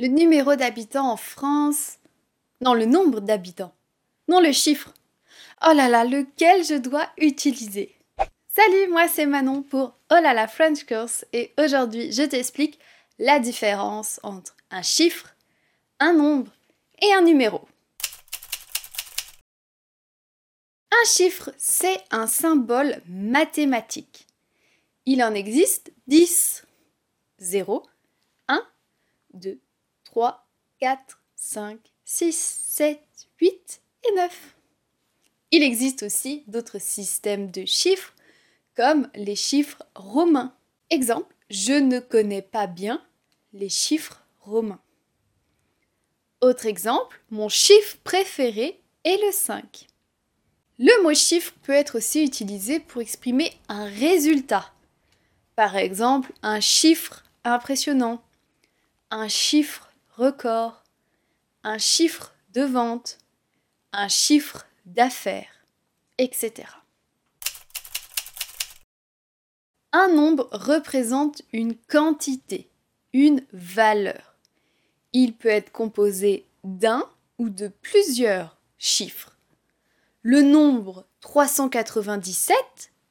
Le numéro d'habitants en France. Non, le nombre d'habitants. Non, le chiffre. Oh là là, lequel je dois utiliser? Salut, moi c'est Manon pour Oh là la French Course et aujourd'hui je t'explique la différence entre un chiffre, un nombre et un numéro. Un chiffre, c'est un symbole mathématique. Il en existe 10. 0, 1, 2, 3, 4, 5, 6, 7, 8 et 9. Il existe aussi d'autres systèmes de chiffres comme les chiffres romains. Exemple, je ne connais pas bien les chiffres romains. Autre exemple, mon chiffre préféré est le 5. Le mot chiffre peut être aussi utilisé pour exprimer un résultat. Par exemple, un chiffre impressionnant, un chiffre un chiffre de vente, un chiffre d'affaires, etc. Un nombre représente une quantité, une valeur. Il peut être composé d'un ou de plusieurs chiffres. Le nombre 397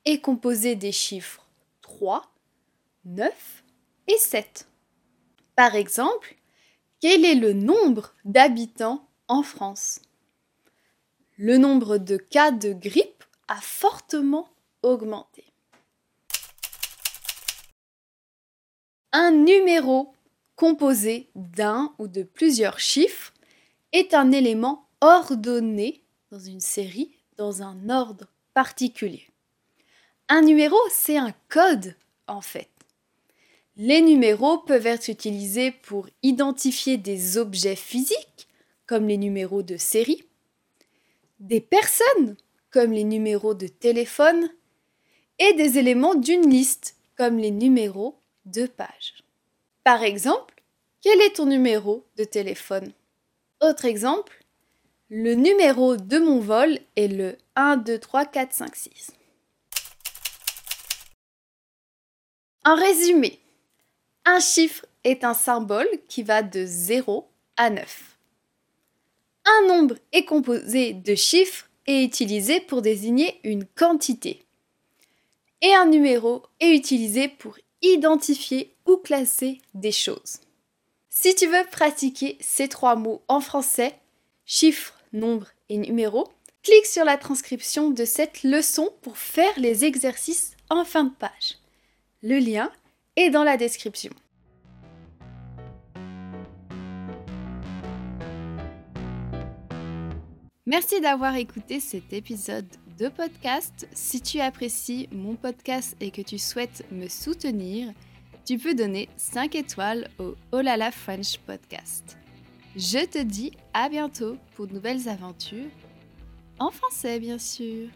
est composé des chiffres 3, 9 et 7. Par exemple, quel est le nombre d'habitants en France? Le nombre de cas de grippe a fortement augmenté. Un numéro composé d'un ou de plusieurs chiffres est un élément ordonné dans une série dans un ordre particulier. Un numéro, c'est un code en fait. Les numéros peuvent être utilisés pour identifier des objets physiques, comme les numéros de série, des personnes, comme les numéros de téléphone, et des éléments d'une liste, comme les numéros de page. Par exemple, quel est ton numéro de téléphone? Autre exemple, le numéro de mon vol est le 1, 2, 3, 4, 5, 6. En résumé, un chiffre est un symbole qui va de 0 à 9. Un nombre est composé de chiffres et utilisé pour désigner une quantité. Et un numéro est utilisé pour identifier ou classer des choses. Si tu veux pratiquer ces trois mots en français, chiffre, nombre et numéro, clique sur la transcription de cette leçon pour faire les exercices en fin de page. Le lien est dans la description. Merci d'avoir écouté cet épisode de podcast. Si tu apprécies mon podcast et que tu souhaites me soutenir, tu peux donner 5 étoiles au Olala French Podcast. Je te dis à bientôt pour de nouvelles aventures, en français bien sûr.